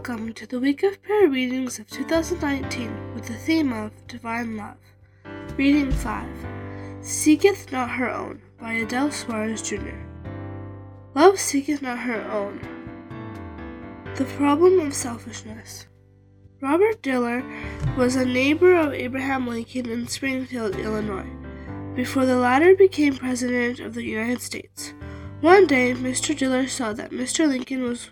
Welcome to the week of prayer readings of 2019 with the theme of Divine Love. Reading 5 Seeketh Not Her Own by Adele Suarez Jr. Love seeketh not her own. The problem of selfishness. Robert Diller was a neighbor of Abraham Lincoln in Springfield, Illinois, before the latter became President of the United States. One day, Mr. Diller saw that Mr. Lincoln was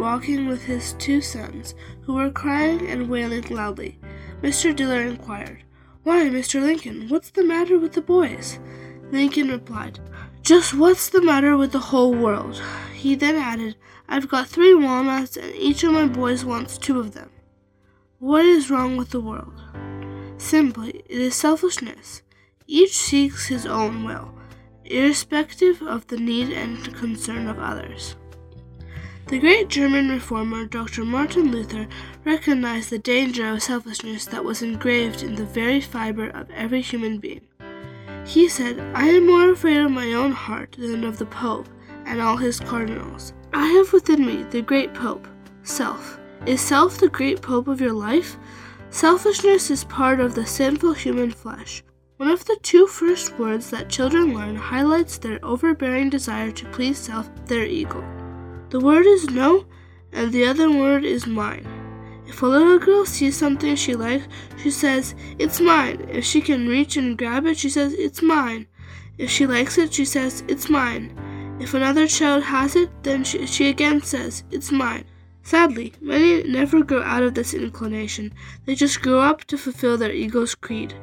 walking with his two sons, who were crying and wailing loudly. Mr. Diller inquired, Why, Mr. Lincoln, what's the matter with the boys? Lincoln replied, Just what's the matter with the whole world? He then added, I've got three walnuts, and each of my boys wants two of them. What is wrong with the world? Simply, it is selfishness. Each seeks his own will, irrespective of the need and concern of others. The great German reformer Dr. Martin Luther recognized the danger of selfishness that was engraved in the very fiber of every human being. He said, I am more afraid of my own heart than of the Pope and all his cardinals. I have within me the great Pope, self. Is self the great Pope of your life? Selfishness is part of the sinful human flesh. One of the two first words that children learn highlights their overbearing desire to please self, their ego. The word is no, and the other word is mine. If a little girl sees something she likes, she says, It's mine. If she can reach and grab it, she says, It's mine. If she likes it, she says, It's mine. If another child has it, then she, she again says, It's mine. Sadly, many never grow out of this inclination. They just grow up to fulfill their ego's creed.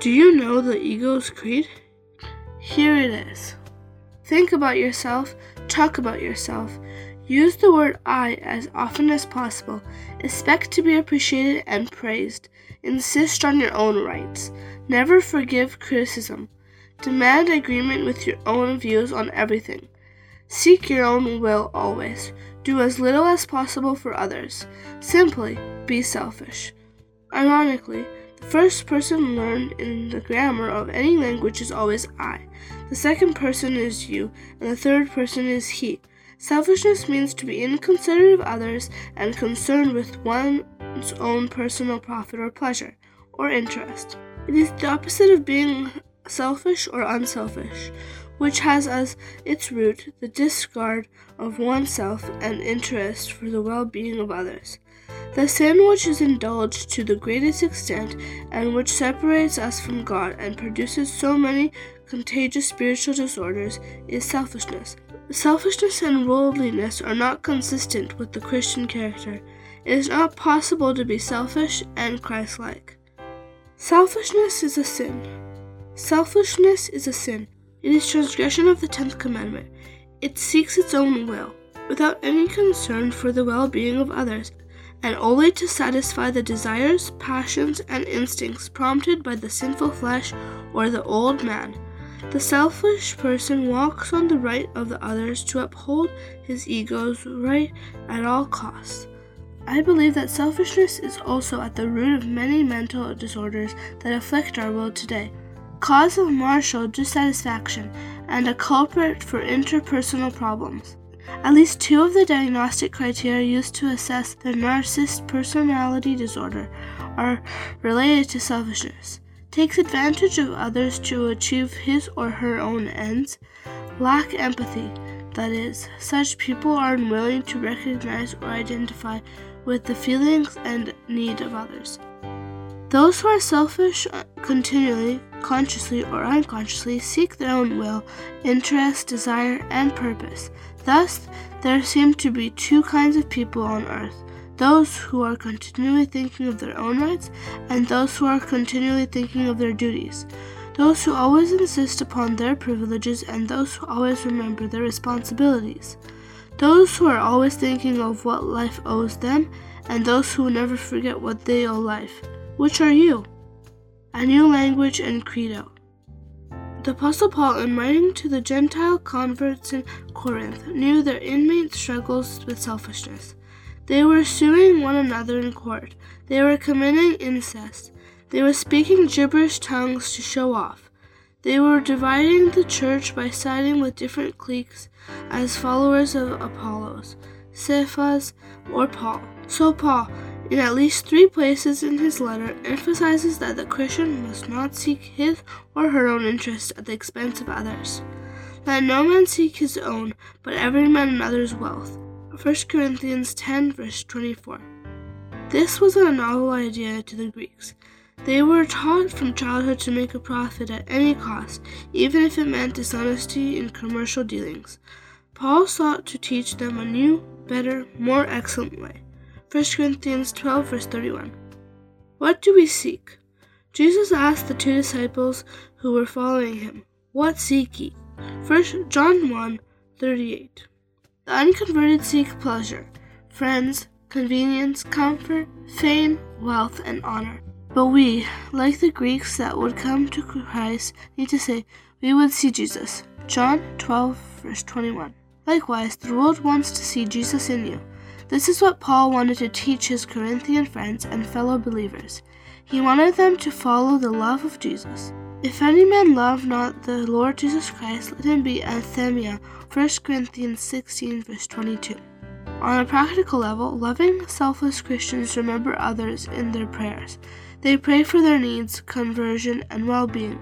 Do you know the ego's creed? Here it is. Think about yourself, talk about yourself. Use the word I as often as possible. Expect to be appreciated and praised. Insist on your own rights. Never forgive criticism. Demand agreement with your own views on everything. Seek your own will always. Do as little as possible for others. Simply be selfish. Ironically, first person learned in the grammar of any language is always I. The second person is you, and the third person is he. Selfishness means to be inconsiderate of others and concerned with one's own personal profit or pleasure, or interest. It is the opposite of being selfish or unselfish, which has as its root the discard of oneself and interest for the well being of others. The sin which is indulged to the greatest extent and which separates us from God and produces so many contagious spiritual disorders is selfishness. Selfishness and worldliness are not consistent with the Christian character. It is not possible to be selfish and Christ like. Selfishness is a sin. Selfishness is a sin. It is transgression of the tenth commandment. It seeks its own will, without any concern for the well being of others, and only to satisfy the desires, passions, and instincts prompted by the sinful flesh or the old man. The selfish person walks on the right of the others to uphold his ego's right at all costs. I believe that selfishness is also at the root of many mental disorders that afflict our world today, cause of martial dissatisfaction, and a culprit for interpersonal problems. At least two of the diagnostic criteria used to assess the narcissist personality disorder are related to selfishness. Takes advantage of others to achieve his or her own ends. Lack empathy, that is, such people are unwilling to recognize or identify with the feelings and need of others. Those who are selfish continually, consciously or unconsciously, seek their own will, interest, desire, and purpose. Thus, there seem to be two kinds of people on earth those who are continually thinking of their own rights, and those who are continually thinking of their duties. Those who always insist upon their privileges, and those who always remember their responsibilities. Those who are always thinking of what life owes them, and those who never forget what they owe life. Which are you? A New Language and Credo. The Apostle Paul, in writing to the Gentile converts in Corinth, knew their inmate struggles with selfishness. They were suing one another in court. They were committing incest. They were speaking gibberish tongues to show off. They were dividing the church by siding with different cliques as followers of Apollos. Cephas, or Paul. So, Paul, in at least three places in his letter, emphasizes that the Christian must not seek his or her own interest at the expense of others. Let no man seek his own, but every man another's wealth. 1 Corinthians 10, verse 24. This was a novel idea to the Greeks. They were taught from childhood to make a profit at any cost, even if it meant dishonesty in commercial dealings. Paul sought to teach them a new, better, more excellent way. 1 Corinthians 12, verse 31. What do we seek? Jesus asked the two disciples who were following him, What seek ye? 1 John 1, 38. The unconverted seek pleasure, friends, convenience, comfort, fame, wealth, and honor. But we, like the Greeks that would come to Christ, need to say, We would see Jesus. John 12, verse 21. Likewise, the world wants to see Jesus in you. This is what Paul wanted to teach his Corinthian friends and fellow believers. He wanted them to follow the love of Jesus. If any man love not the Lord Jesus Christ, let him be anathema. 1 Corinthians 16, verse 22. On a practical level, loving, selfless Christians remember others in their prayers. They pray for their needs, conversion, and well being.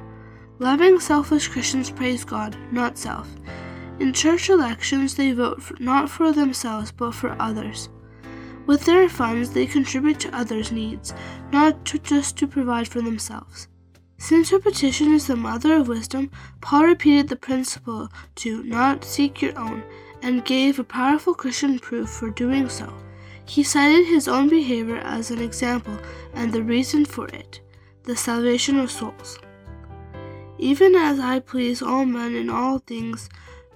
Loving, selfless Christians praise God, not self. In church elections, they vote for, not for themselves, but for others. With their funds, they contribute to others' needs, not to just to provide for themselves. Since repetition is the mother of wisdom, Paul repeated the principle to not seek your own and gave a powerful Christian proof for doing so. He cited his own behavior as an example and the reason for it the salvation of souls. Even as I please all men in all things,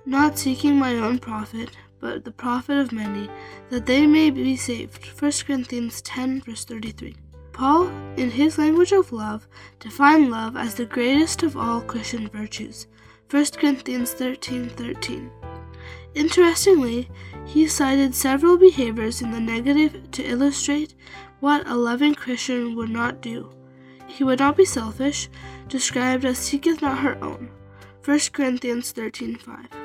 not seeking my own profit, but the profit of many, that they may be saved. 1 Corinthians 10, verse 33. Paul, in his language of love, defined love as the greatest of all Christian virtues. 1 Corinthians 13, 13. Interestingly, he cited several behaviors in the negative to illustrate what a loving Christian would not do. He would not be selfish, described as seeketh not her own. 1 Corinthians 13:5.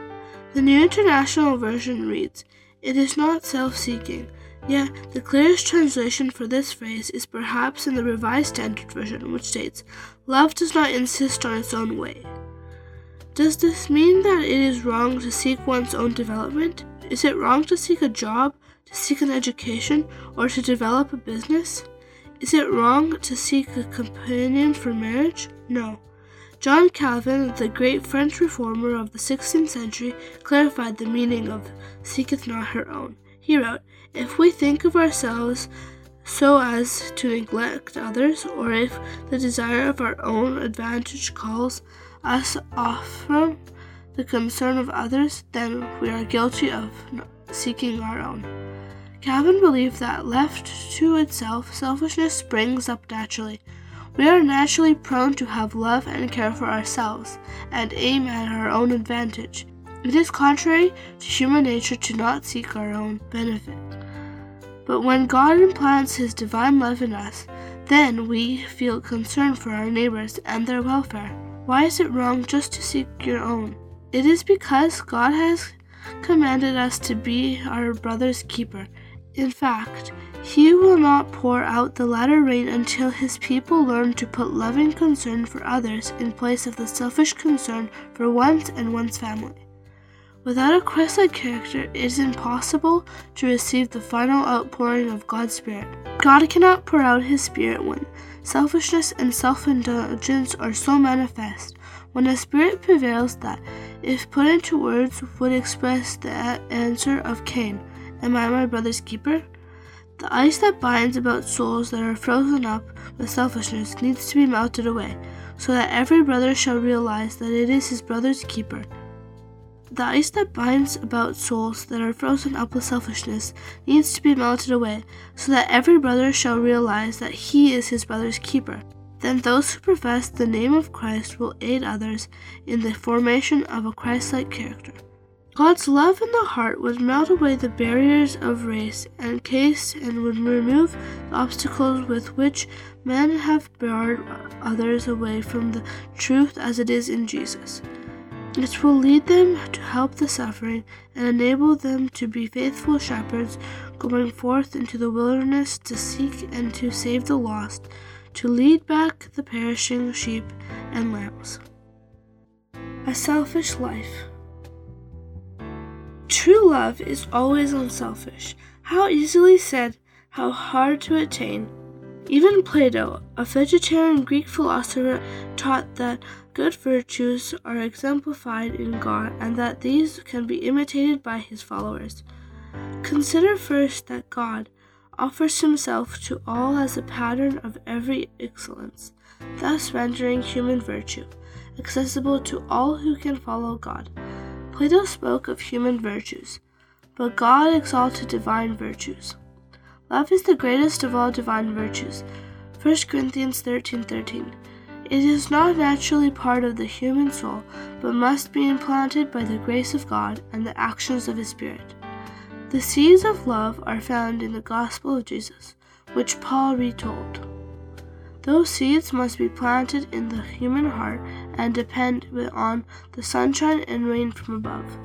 The New International Version reads, It is not self-seeking. Yet the clearest translation for this phrase is perhaps in the Revised Standard Version, which states, Love does not insist on its own way. Does this mean that it is wrong to seek one's own development? Is it wrong to seek a job, to seek an education, or to develop a business? Is it wrong to seek a companion for marriage? No. John Calvin, the great French reformer of the 16th century, clarified the meaning of seeketh not her own. He wrote, If we think of ourselves so as to neglect others, or if the desire of our own advantage calls us off from the concern of others, then we are guilty of seeking our own. Calvin believed that left to itself, selfishness springs up naturally. We are naturally prone to have love and care for ourselves and aim at our own advantage. It is contrary to human nature to not seek our own benefit. But when God implants His divine love in us, then we feel concern for our neighbors and their welfare. Why is it wrong just to seek your own? It is because God has commanded us to be our brother's keeper. In fact, He will not pour out the latter rain until His people learn to put loving concern for others in place of the selfish concern for one's and one's family. Without a Christ-like character, it is impossible to receive the final outpouring of God's Spirit. God cannot pour out His Spirit when Selfishness and self indulgence are so manifest when a spirit prevails that, if put into words, would express the answer of Cain Am I my brother's keeper? The ice that binds about souls that are frozen up with selfishness needs to be melted away, so that every brother shall realize that it is his brother's keeper the ice that binds about souls that are frozen up with selfishness needs to be melted away, so that every brother shall realize that he is his brother's keeper. Then those who profess the name of Christ will aid others in the formation of a Christ like character. God's love in the heart would melt away the barriers of race and caste and would remove the obstacles with which men have barred others away from the truth as it is in Jesus. It will lead them to help the suffering and enable them to be faithful shepherds going forth into the wilderness to seek and to save the lost, to lead back the perishing sheep and lambs. A selfish life. True love is always unselfish. How easily said, how hard to attain. Even Plato, a vegetarian Greek philosopher, taught that good virtues are exemplified in God and that these can be imitated by his followers. Consider first that God offers himself to all as a pattern of every excellence, thus rendering human virtue accessible to all who can follow God. Plato spoke of human virtues, but God exalted divine virtues. Love is the greatest of all divine virtues. 1 Corinthians 13:13. 13, 13. It is not naturally part of the human soul, but must be implanted by the grace of God and the actions of His Spirit. The seeds of love are found in the gospel of Jesus, which Paul retold. Those seeds must be planted in the human heart and depend on the sunshine and rain from above.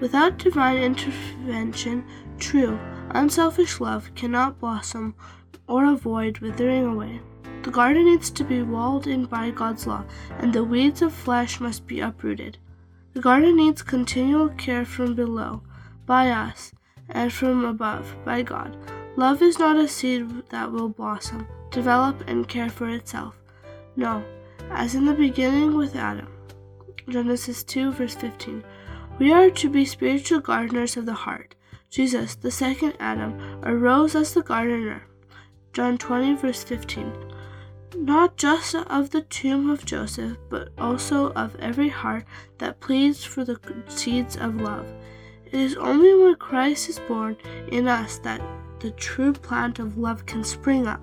Without divine intervention, true, Unselfish love cannot blossom or avoid withering away. The garden needs to be walled in by God's law, and the weeds of flesh must be uprooted. The garden needs continual care from below, by us, and from above, by God. Love is not a seed that will blossom, develop, and care for itself. No, as in the beginning with Adam. Genesis 2, verse 15. We are to be spiritual gardeners of the heart Jesus, the second Adam, arose as the gardener. John 20, verse 15. Not just of the tomb of Joseph, but also of every heart that pleads for the seeds of love. It is only when Christ is born in us that the true plant of love can spring up.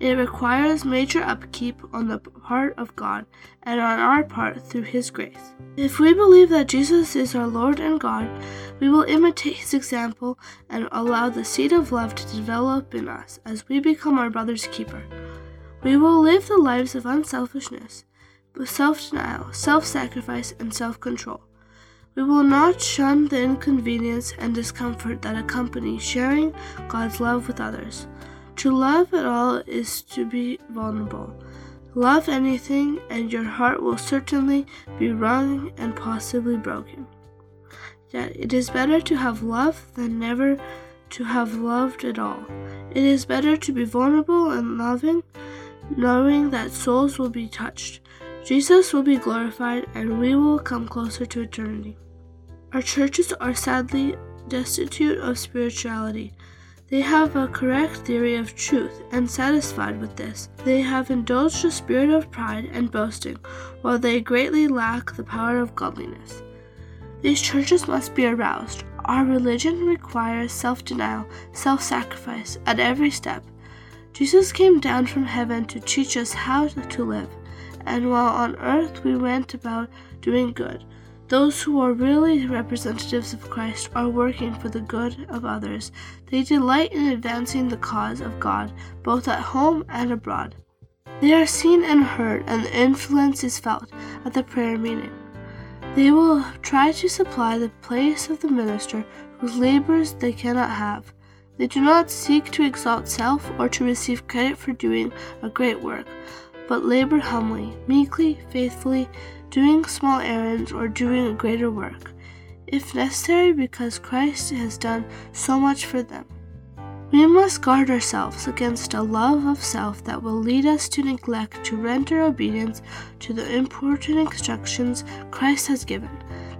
It requires major upkeep on the part of God and on our part through His grace. If we believe that Jesus is our Lord and God, we will imitate His example and allow the seed of love to develop in us as we become our brother's keeper. We will live the lives of unselfishness, self denial, self sacrifice, and self control. We will not shun the inconvenience and discomfort that accompany sharing God's love with others. To love at all is to be vulnerable. Love anything, and your heart will certainly be wrung and possibly broken. Yet it is better to have loved than never to have loved at all. It is better to be vulnerable and loving, knowing that souls will be touched. Jesus will be glorified, and we will come closer to eternity. Our churches are sadly destitute of spirituality. They have a correct theory of truth, and satisfied with this, they have indulged a spirit of pride and boasting, while they greatly lack the power of godliness. These churches must be aroused. Our religion requires self denial, self sacrifice at every step. Jesus came down from heaven to teach us how to live, and while on earth we went about doing good. Those who are really representatives of Christ are working for the good of others. They delight in advancing the cause of God, both at home and abroad. They are seen and heard, and the influence is felt at the prayer meeting. They will try to supply the place of the minister whose labors they cannot have. They do not seek to exalt self or to receive credit for doing a great work, but labor humbly, meekly, faithfully, doing small errands, or doing a greater work, if necessary, because Christ has done so much for them. We must guard ourselves against a love of self that will lead us to neglect to render obedience to the important instructions Christ has given.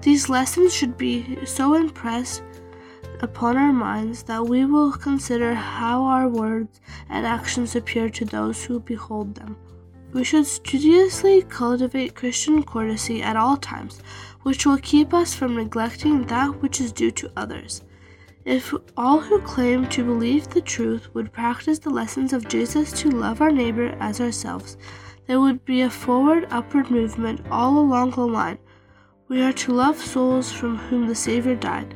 These lessons should be so impressed upon our minds that we will consider how our words and actions appear to those who behold them. We should studiously cultivate Christian courtesy at all times, which will keep us from neglecting that which is due to others. If all who claim to believe the truth would practice the lessons of Jesus to love our neighbor as ourselves, there would be a forward, upward movement all along the line. We are to love souls from whom the Savior died.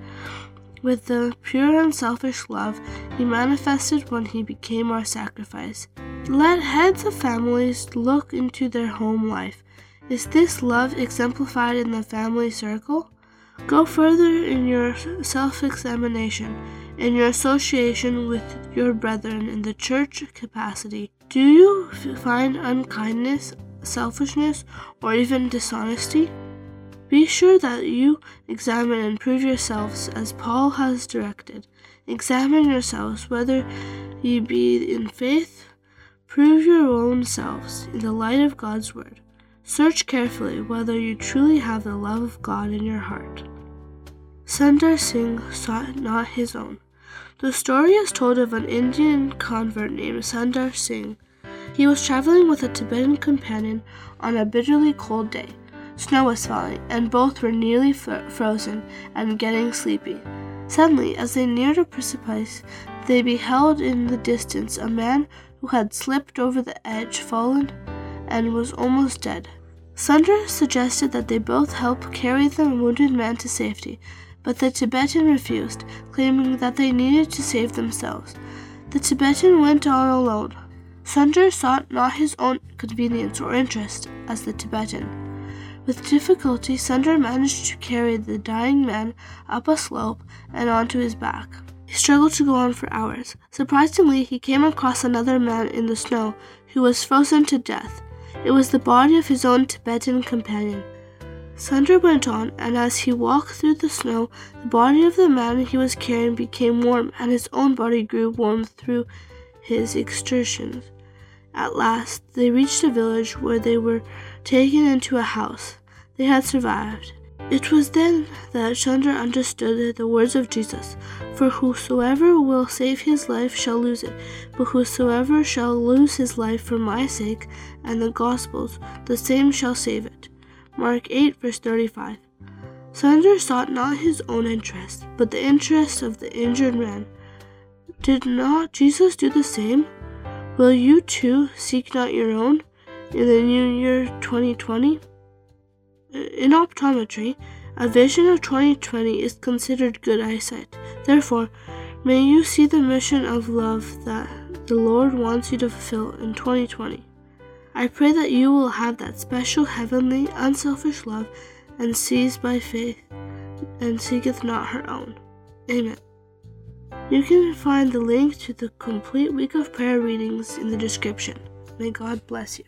With the pure unselfish love he manifested when he became our sacrifice. Let heads of families look into their home life. Is this love exemplified in the family circle? Go further in your self examination, in your association with your brethren in the church capacity. Do you find unkindness, selfishness, or even dishonesty? Be sure that you examine and prove yourselves as Paul has directed. Examine yourselves whether ye be in faith. Prove your own selves in the light of God's word. Search carefully whether you truly have the love of God in your heart. Sundar Singh sought not his own. The story is told of an Indian convert named Sundar Singh. He was traveling with a Tibetan companion on a bitterly cold day. Snow was falling, and both were nearly fro- frozen and getting sleepy. Suddenly, as they neared a precipice, they beheld in the distance a man who had slipped over the edge, fallen, and was almost dead. Sundar suggested that they both help carry the wounded man to safety, but the Tibetan refused, claiming that they needed to save themselves. The Tibetan went on alone. Sundar sought not his own convenience or interest as the Tibetan. With difficulty, Sundar managed to carry the dying man up a slope and onto his back. He struggled to go on for hours. Surprisingly, he came across another man in the snow who was frozen to death. It was the body of his own Tibetan companion. Sundar went on, and as he walked through the snow, the body of the man he was carrying became warm, and his own body grew warm through his exertions. At last, they reached a village where they were taken into a house. They had survived. It was then that Sundar understood the words of Jesus For whosoever will save his life shall lose it, but whosoever shall lose his life for my sake and the gospel's, the same shall save it. Mark 8, verse 35. Sundar sought not his own interest, but the interest of the injured man. Did not Jesus do the same? Will you too seek not your own in the new year 2020? In optometry, a vision of 2020 is considered good eyesight. Therefore, may you see the mission of love that the Lord wants you to fulfill in 2020. I pray that you will have that special heavenly, unselfish love and seized by faith and seeketh not her own. Amen. You can find the link to the complete week of prayer readings in the description. May God bless you.